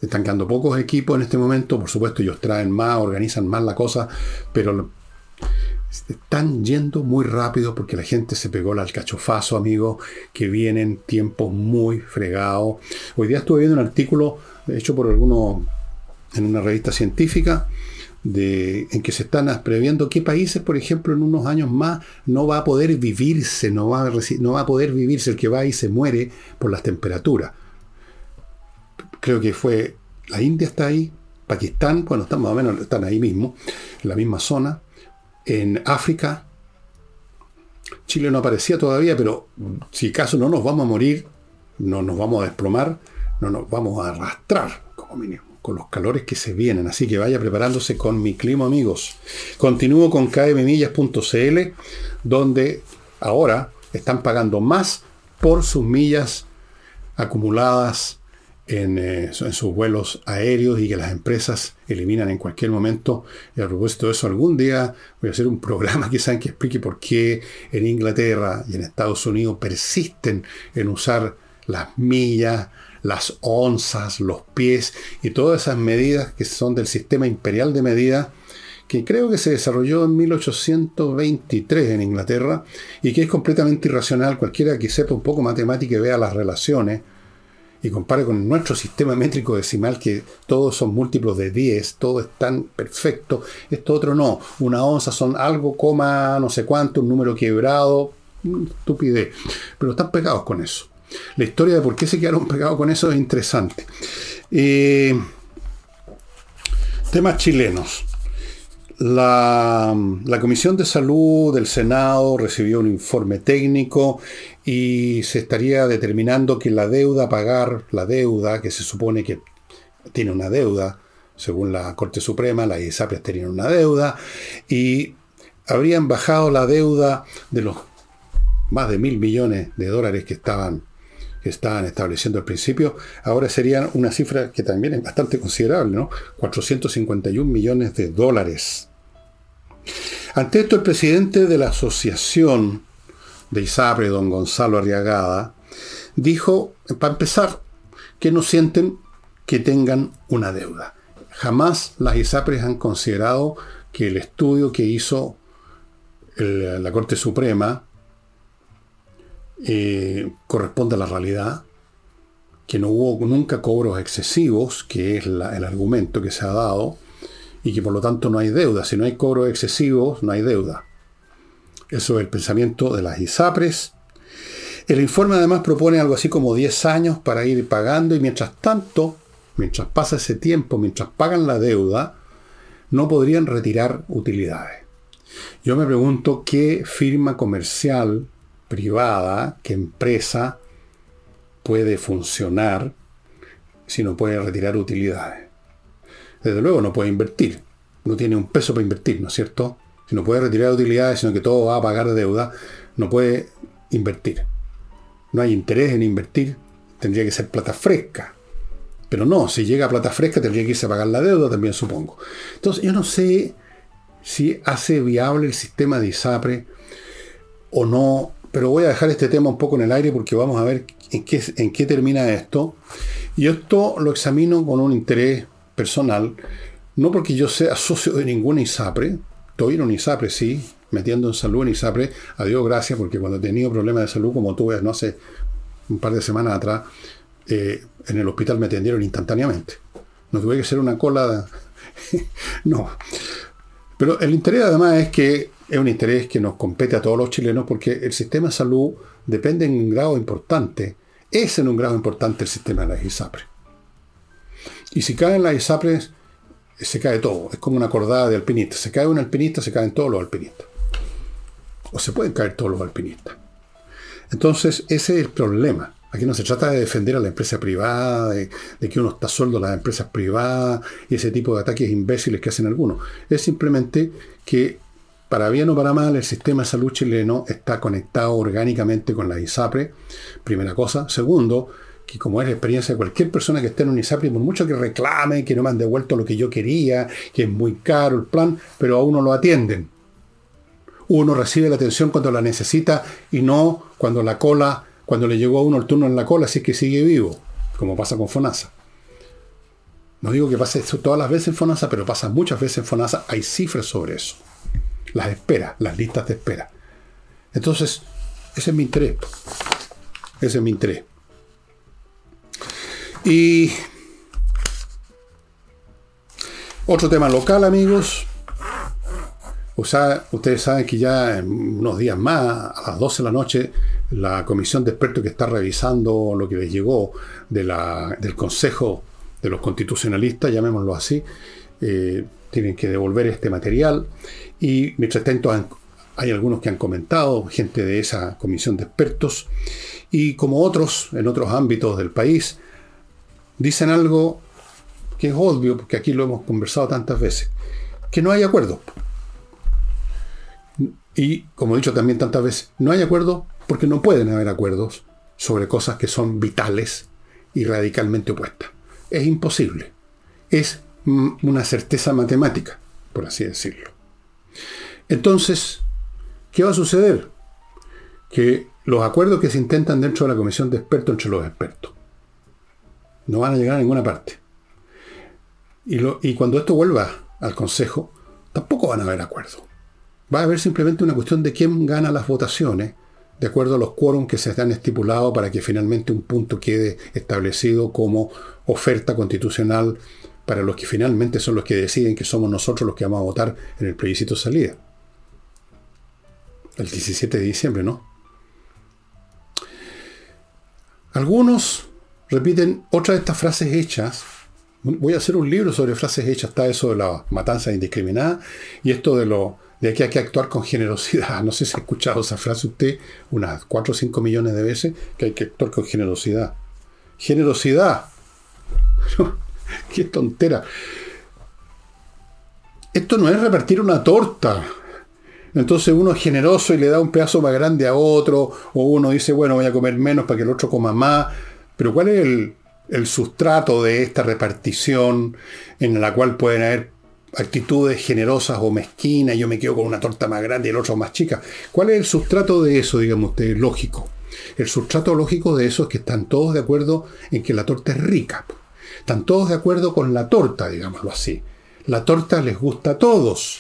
están quedando pocos equipos en este momento. Por supuesto, ellos traen más, organizan más la cosa, pero están yendo muy rápido porque la gente se pegó el alcachofazo, amigo, que vienen tiempos muy fregados. Hoy día estuve viendo un artículo hecho por algunos en una revista científica de, en que se están previendo qué países, por ejemplo, en unos años más no va a poder vivirse, no va a, no va a poder vivirse el que va y se muere por las temperaturas. Creo que fue la India está ahí, Pakistán, bueno, están más o menos, están ahí mismo, en la misma zona. En África, Chile no aparecía todavía, pero si acaso no nos vamos a morir, no nos vamos a desplomar, no nos vamos a arrastrar como mínimo con los calores que se vienen. Así que vaya preparándose con mi clima, amigos. Continúo con kmmillas.cl, donde ahora están pagando más por sus millas acumuladas en, eh, en, sus vuelos aéreos y que las empresas eliminan en cualquier momento. Y a propósito de eso, algún día voy a hacer un programa quizá que explique por qué en Inglaterra y en Estados Unidos persisten en usar las millas, las onzas, los pies y todas esas medidas que son del sistema imperial de medidas que creo que se desarrolló en 1823 en Inglaterra y que es completamente irracional. Cualquiera que sepa un poco matemática y vea las relaciones y compare con nuestro sistema métrico decimal que todos son múltiplos de 10, todo es tan perfecto, esto otro no, una onza son algo, coma, no sé cuánto, un número quebrado, estupidez, pero están pegados con eso. La historia de por qué se quedaron pegados con eso es interesante. Eh, temas chilenos. La, Comisión de Salud del Senado recibió un informe técnico y se estaría determinando que la deuda a pagar, la deuda que se supone que tiene una deuda, según la Corte Suprema, las ISAPRES tenían una deuda, y habrían bajado la deuda de los más de mil millones de dólares que estaban, estaban estableciendo al principio, ahora serían una cifra que también es bastante considerable, ¿no? 451 millones de dólares. Ante esto, el presidente de la asociación de ISAPRE, don Gonzalo Arriagada, dijo, para empezar, que no sienten que tengan una deuda. Jamás las ISAPRES han considerado que el estudio que hizo la Corte Suprema eh, corresponde a la realidad, que no hubo nunca cobros excesivos, que es el argumento que se ha dado, y que por lo tanto no hay deuda. Si no hay cobros excesivos, no hay deuda. Eso es el pensamiento de las ISAPRES. El informe además propone algo así como 10 años para ir pagando y mientras tanto, mientras pasa ese tiempo, mientras pagan la deuda, no podrían retirar utilidades. Yo me pregunto qué firma comercial privada, qué empresa puede funcionar si no puede retirar utilidades. Desde luego no puede invertir, no tiene un peso para invertir, ¿no es cierto? Si no puede retirar utilidades, sino que todo va a pagar deuda, no puede invertir. No hay interés en invertir, tendría que ser plata fresca. Pero no, si llega plata fresca tendría que irse a pagar la deuda también, supongo. Entonces yo no sé si hace viable el sistema de ISAPRE o no, pero voy a dejar este tema un poco en el aire porque vamos a ver en qué, termina esto. Y esto lo examino con un interés personal, no porque yo sea socio de ninguna ISAPRE, estoy en un ISAPRE, sí, metiendo en salud en ISAPRE, a Dios gracias, porque cuando he tenido problemas de salud, como tú ves, no hace un par de semanas atrás, eh, en el hospital me atendieron instantáneamente. No tuve que hacer una cola. no. Pero el interés además es que es un interés que nos compete a todos los chilenos porque el sistema de salud depende en un grado importante, es en un grado importante el sistema de las ISAPRE. Y si caen las ISAPRES, se cae todo. Es como una cordada de alpinistas. Se cae un alpinista, se caen todos los alpinistas. O se pueden caer todos los alpinistas. Entonces, ese es el problema. Aquí no se trata de defender a la empresa privada, de, que uno está sueldo a las empresas privadas y ese tipo de ataques imbéciles que hacen algunos. Es simplemente que, para bien o para mal, el sistema de salud chileno está conectado orgánicamente con la ISAPRE, primera cosa. Segundo, que como es la experiencia de cualquier persona que esté en un ISAPRE, por mucho que reclame, que no me han devuelto lo que yo quería, que es muy caro el plan, pero a uno lo atienden. Uno recibe la atención cuando la necesita y no cuando la cola cuando le llegó a uno el turno en la cola, es que sigue vivo, como pasa con FONASA. No digo que pase todas las veces en FONASA, pero pasa muchas veces en FONASA. Hay cifras sobre eso. Las espera, las listas de espera. Entonces, ese es mi interés. Ese es mi interés. Y otro tema local, amigos. Ustedes saben que ya en unos días más, a las 12 de la noche, la comisión de expertos que está revisando lo que les llegó del Consejo de los Constitucionalistas, llamémoslo así, eh, tienen que devolver este material y mientras tanto hay algunos que han comentado, gente de esa comisión de expertos, y como otros en otros ámbitos del país, dicen algo que es obvio, porque aquí lo hemos conversado tantas veces, que no hay acuerdo. Y como he dicho también tantas veces, no hay acuerdo porque no pueden haber acuerdos sobre cosas que son vitales y radicalmente opuestas. Es imposible. Es una certeza matemática, por así decirlo. Entonces, ¿qué va a suceder? Que los acuerdos que se intentan dentro de la comisión de expertos entre los expertos no van a llegar a ninguna parte. Y, cuando esto vuelva al Consejo, tampoco van a haber acuerdos. Va a haber simplemente una cuestión de quién gana las votaciones de acuerdo a los quórum que se están estipulados para que finalmente un punto quede establecido como oferta constitucional para los que finalmente son los que deciden que somos nosotros los que vamos a votar en el plebiscito salida. El 17 de diciembre, ¿no? Algunos repiten otra de estas frases hechas. Voy a hacer un libro sobre frases hechas. Está eso de la matanza indiscriminada y esto de lo de que hay que actuar con generosidad. No sé si ha escuchado esa frase usted unas 4 o 5 millones de veces, que hay que actuar con generosidad. Generosidad. Qué tontera. Esto no es repartir una torta. Entonces uno es generoso y le da un pedazo más grande a otro, o uno dice, bueno, voy a comer menos para que el otro coma más. Pero ¿cuál es el, sustrato de esta repartición en la cual pueden haber actitudes generosas o mezquinas, yo me quedo con una torta más grande y el otro más chica. ¿Cuál es el sustrato de eso, digamos usted, lógico? El sustrato lógico de eso es que están todos de acuerdo en que la torta es rica. Están todos de acuerdo con la torta, digámoslo así. La torta les gusta a todos.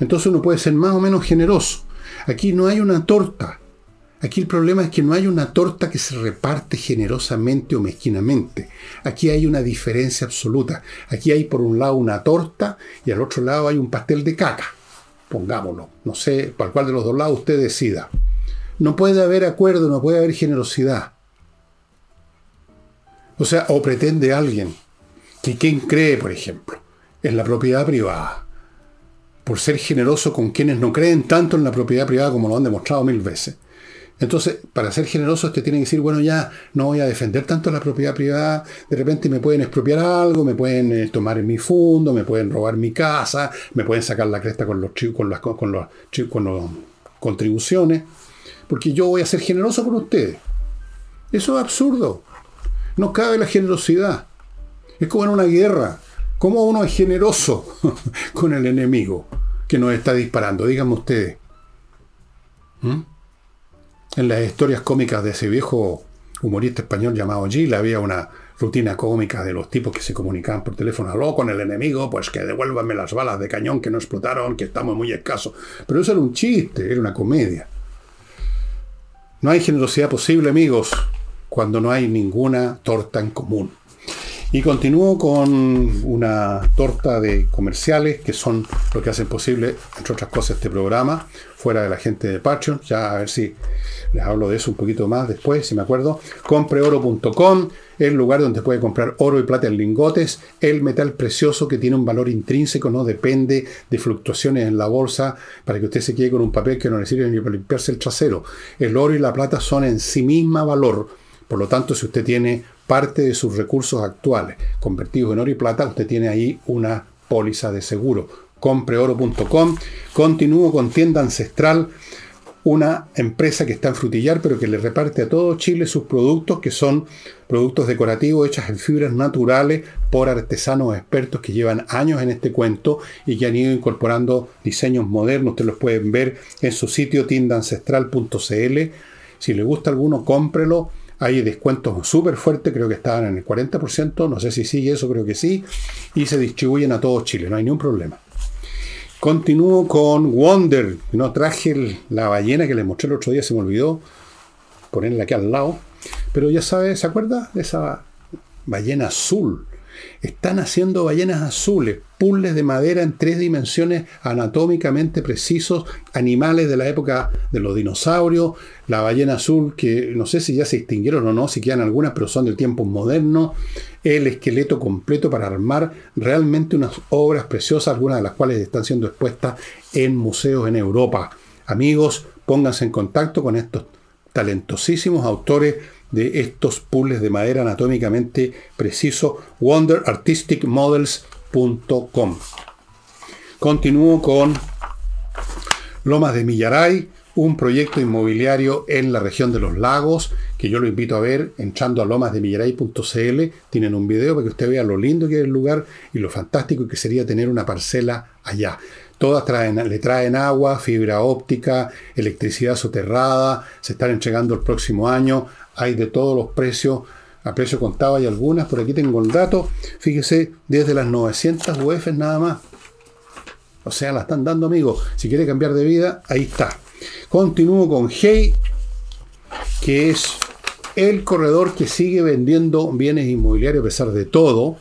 Entonces uno puede ser más o menos generoso. Aquí no hay una torta. Aquí el problema es que no hay una torta que se reparte generosamente o mezquinamente. Aquí hay una diferencia absoluta. Aquí hay por un lado una torta y al otro lado hay un pastel de caca. Pongámoslo. No sé, para cuál de los dos lados usted decida. No puede haber acuerdo, no puede haber generosidad. O sea, o pretende alguien que quien cree, por ejemplo, en la propiedad privada, por ser generoso con quienes no creen tanto en la propiedad privada como lo han demostrado mil veces, entonces, para ser generoso, usted tiene que decir, bueno, ya no voy a defender tanto la propiedad privada, de repente me pueden expropiar algo, me pueden eh, tomar en mi fondo, me pueden robar mi casa, me pueden sacar la cresta con los con las con los, con las contribuciones, porque yo voy a ser generoso con ustedes. Eso es absurdo. No cabe la generosidad. Es como en una guerra. ¿Cómo uno es generoso con el enemigo que nos está disparando? Díganme ustedes. ¿Mm? En las historias cómicas de ese viejo humorista español llamado Gil había una rutina cómica de los tipos que se comunicaban por teléfono. Aló con el enemigo, pues que devuélvanme las balas de cañón que no explotaron, que estamos muy escasos. Pero eso era un chiste, era una comedia. No hay generosidad posible, amigos, cuando no hay ninguna torta en común. Y continúo con una torta de comerciales que son lo que hacen posible, entre otras cosas, este programa, fuera de la gente de Patreon. Ya a ver si les hablo de eso un poquito más después, si me acuerdo. Compreoro.com, el lugar donde puede comprar oro y plata en lingotes, el metal precioso que tiene un valor intrínseco, no depende de fluctuaciones en la bolsa, para que usted se quede con un papel que no le sirve ni para limpiarse el trasero. El oro y la plata son en sí misma valor. Por lo tanto, si usted tiene parte de sus recursos actuales convertidos en oro y plata, usted tiene ahí una póliza de seguro. Compreoro.com. Continúo con Tienda Ancestral, una empresa que está en Frutillar, pero que le reparte a todo Chile sus productos, que son productos decorativos hechos en fibras naturales por artesanos expertos que llevan años en este cuento y que han ido incorporando diseños modernos. Ustedes los pueden ver en su sitio tiendaancestral.cl. Si le gusta alguno, cómprelo hay descuentos súper fuertes, creo que estaban en el 40%, no sé si sigue eso, creo que sí, y se distribuyen a todo Chile, no hay ningún problema. Continúo con Wonder, no traje la ballena que les mostré el otro día, se me olvidó ponerla aquí al lado, pero ya sabe, ¿se acuerda esa ballena azul? Están haciendo ballenas azules, puzzles de madera en tres dimensiones anatómicamente precisos, animales de la época de los dinosaurios, la ballena azul, que no sé si ya se extinguieron o no, si quedan algunas, pero son del tiempo moderno, el esqueleto completo para armar realmente unas obras preciosas, algunas de las cuales están siendo expuestas en museos en Europa. Amigos, pónganse en contacto con estos talentosísimos autores de estos puzzles de madera anatómicamente preciso, wonderartisticmodels.com. Continúo con Lomas de Millaray, un proyecto inmobiliario en la región de los lagos, que yo lo invito a ver entrando a lomasdemillaray.cl. Tienen un video para que usted vea lo lindo que es el lugar y lo fantástico que sería tener una parcela allá. Todas traen, le traen agua, fibra óptica, electricidad soterrada, se están entregando el próximo año hay de todos los precios, a precio contado hay algunas, por aquí tengo el dato, fíjese, desde las 900 UF nada más. O sea, la están dando amigos. Si quiere cambiar de vida, ahí está. Continúo con Hey, que es el corredor que sigue vendiendo bienes inmobiliarios a pesar de todo,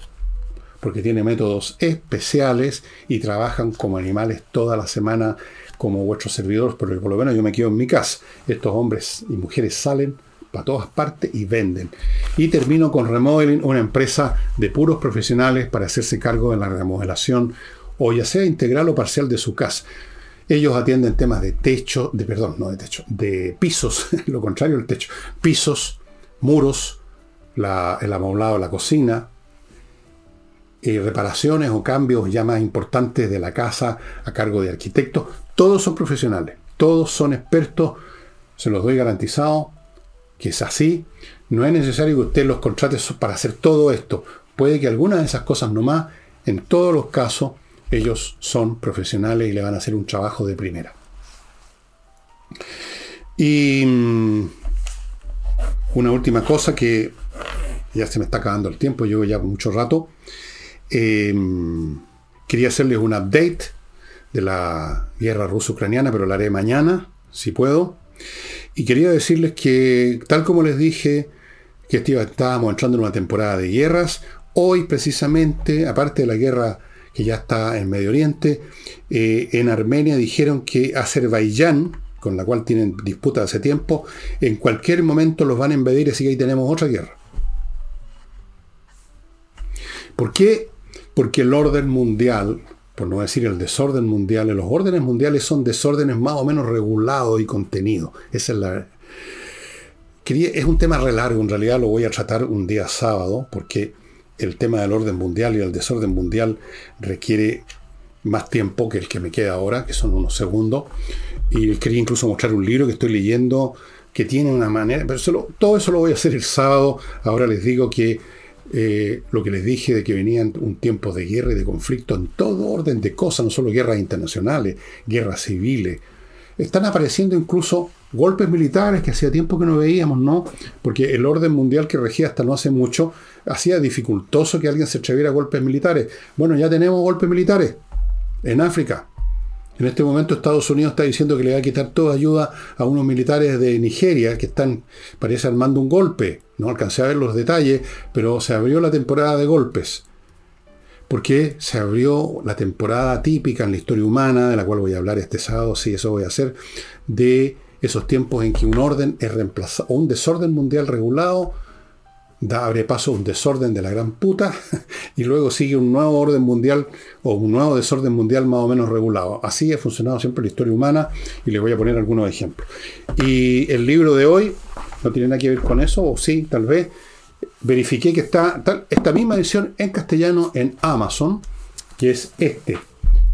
porque tiene métodos especiales y trabajan como animales toda la semana como vuestros servidores, pero por lo menos yo me quedo en mi casa. Estos hombres y mujeres salen para todas partes y venden. Y termino con Remodeling, una empresa de puros profesionales para hacerse cargo de la remodelación o ya sea integral o parcial de su casa. Ellos atienden temas de techo, de perdón, no de techo, de pisos, lo contrario del techo, pisos, muros, el amoblado la cocina, eh, reparaciones o cambios ya más importantes de la casa a cargo de arquitectos, Todos son profesionales, todos son expertos, se los doy garantizado que es así. No es necesario que usted los contrate para hacer todo esto. Puede que algunas de esas cosas nomás, en todos los casos, ellos son profesionales y le van a hacer un trabajo de primera. Y mm, una última cosa que ya se me está acabando el tiempo, llevo ya mucho rato. Em, quería hacerles un update de la guerra ruso-ucraniana, pero lo haré mañana, si puedo. Y quería decirles que, tal como les dije, que estábamos entrando en una temporada de guerras, hoy precisamente, aparte de la guerra que ya está en Medio Oriente, eh, en Armenia dijeron que Azerbaiyán, con la cual tienen disputa hace tiempo, en cualquier momento los van a invadir, así que ahí tenemos otra guerra. ¿Por qué? Porque el orden mundial, por no decir el desorden mundial, los órdenes mundiales son desórdenes más o menos regulados y contenidos. Esa es la... Es un tema re largo, en realidad lo voy a tratar un día sábado, porque el tema del orden mundial y el desorden mundial requiere más tiempo que el que me queda ahora, que son unos segundos. Y quería incluso mostrar un libro que estoy leyendo que tiene una manera, pero todo eso lo voy a hacer el sábado. Ahora les digo que eh, lo que les dije de que venían un tiempo de guerra y de conflicto en todo orden de cosas, no solo guerras internacionales, guerras civiles. Están apareciendo incluso golpes militares que hacía tiempo que no veíamos, ¿no? Porque el orden mundial que regía hasta no hace mucho hacía dificultoso que alguien se atreviera a golpes militares. Bueno, ya tenemos golpes militares en África. En este momento Estados Unidos está diciendo que le va a quitar toda ayuda a unos militares de Nigeria que están, parece, armando un golpe. No alcancé a ver los detalles, pero se abrió la temporada de golpes. Porque se abrió la temporada típica en la historia humana, de la cual voy a hablar este sábado, sí, eso voy a hacer, de esos tiempos en que un orden es reemplazado, o un desorden mundial regulado da, abre paso a un desorden de la gran puta y luego sigue un nuevo orden mundial o un nuevo desorden mundial más o menos regulado. Así ha funcionado siempre la historia humana y les voy a poner algunos ejemplos. Y el libro de hoy no tiene nada que ver con eso, o sí, tal vez. Verifiqué que está esta misma edición en castellano en Amazon, que es este,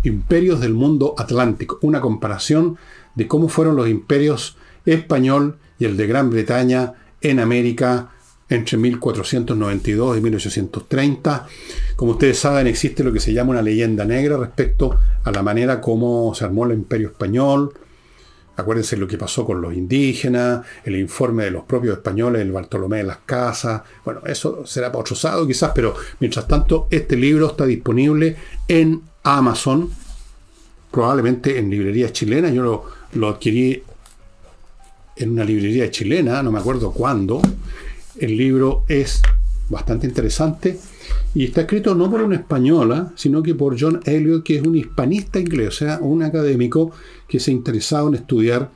Imperios del Mundo Atlántico, una comparación de cómo fueron los imperios español y el de Gran Bretaña en América entre 1492 y 1830. Como ustedes saben, existe lo que se llama una leyenda negra respecto a la manera como se armó el imperio español. Acuérdense lo que pasó con los indígenas, el informe de los propios españoles, el Bartolomé de las Casas. Bueno, eso será para otro sábado quizás, pero mientras tanto, este libro está disponible en Amazon, probablemente en librerías chilenas. Yo lo, lo adquirí en una librería chilena, no me acuerdo cuándo, el libro es bastante interesante y está escrito no por una española, sino que por John Eliot, que es un hispanista inglés, o sea, un académico que se ha interesado en estudiar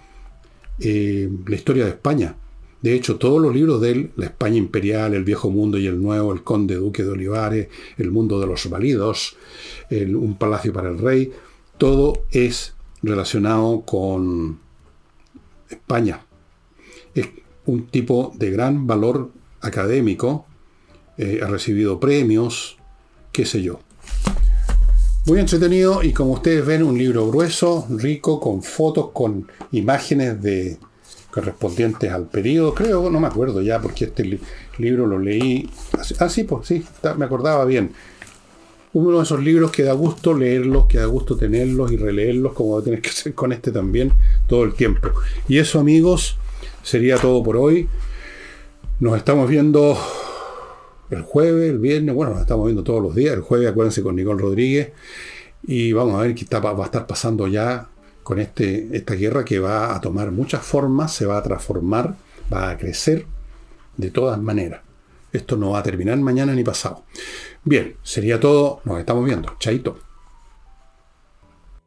eh, la historia de España. De hecho, todos los libros de él, La España Imperial, El Viejo Mundo y el Nuevo, El Conde Duque de Olivares, El Mundo de los Válidos, Un Palacio para el Rey, todo es relacionado con España. Es un tipo de gran valor académico, eh, ha recibido premios, qué sé yo. Muy entretenido y como ustedes ven, un libro grueso, rico, con fotos, con imágenes de correspondientes al periodo, creo, no me acuerdo ya, porque este libro lo leí. Ah, sí, pues sí, me acordaba bien. Uno de esos libros que da gusto leerlos, que da gusto tenerlos y releerlos, como tener que hacer con este también todo el tiempo. Y eso, amigos, sería todo por hoy. Nos estamos viendo el jueves, el viernes, bueno, nos estamos viendo todos los días. El jueves, acuérdense, con Nicole Rodríguez. Y vamos a ver qué está, va a estar pasando ya con este, esta guerra que va a tomar muchas formas, se va a transformar, va a crecer de todas maneras. Esto no va a terminar mañana ni pasado. Bien, sería todo. Nos estamos viendo. Chaito.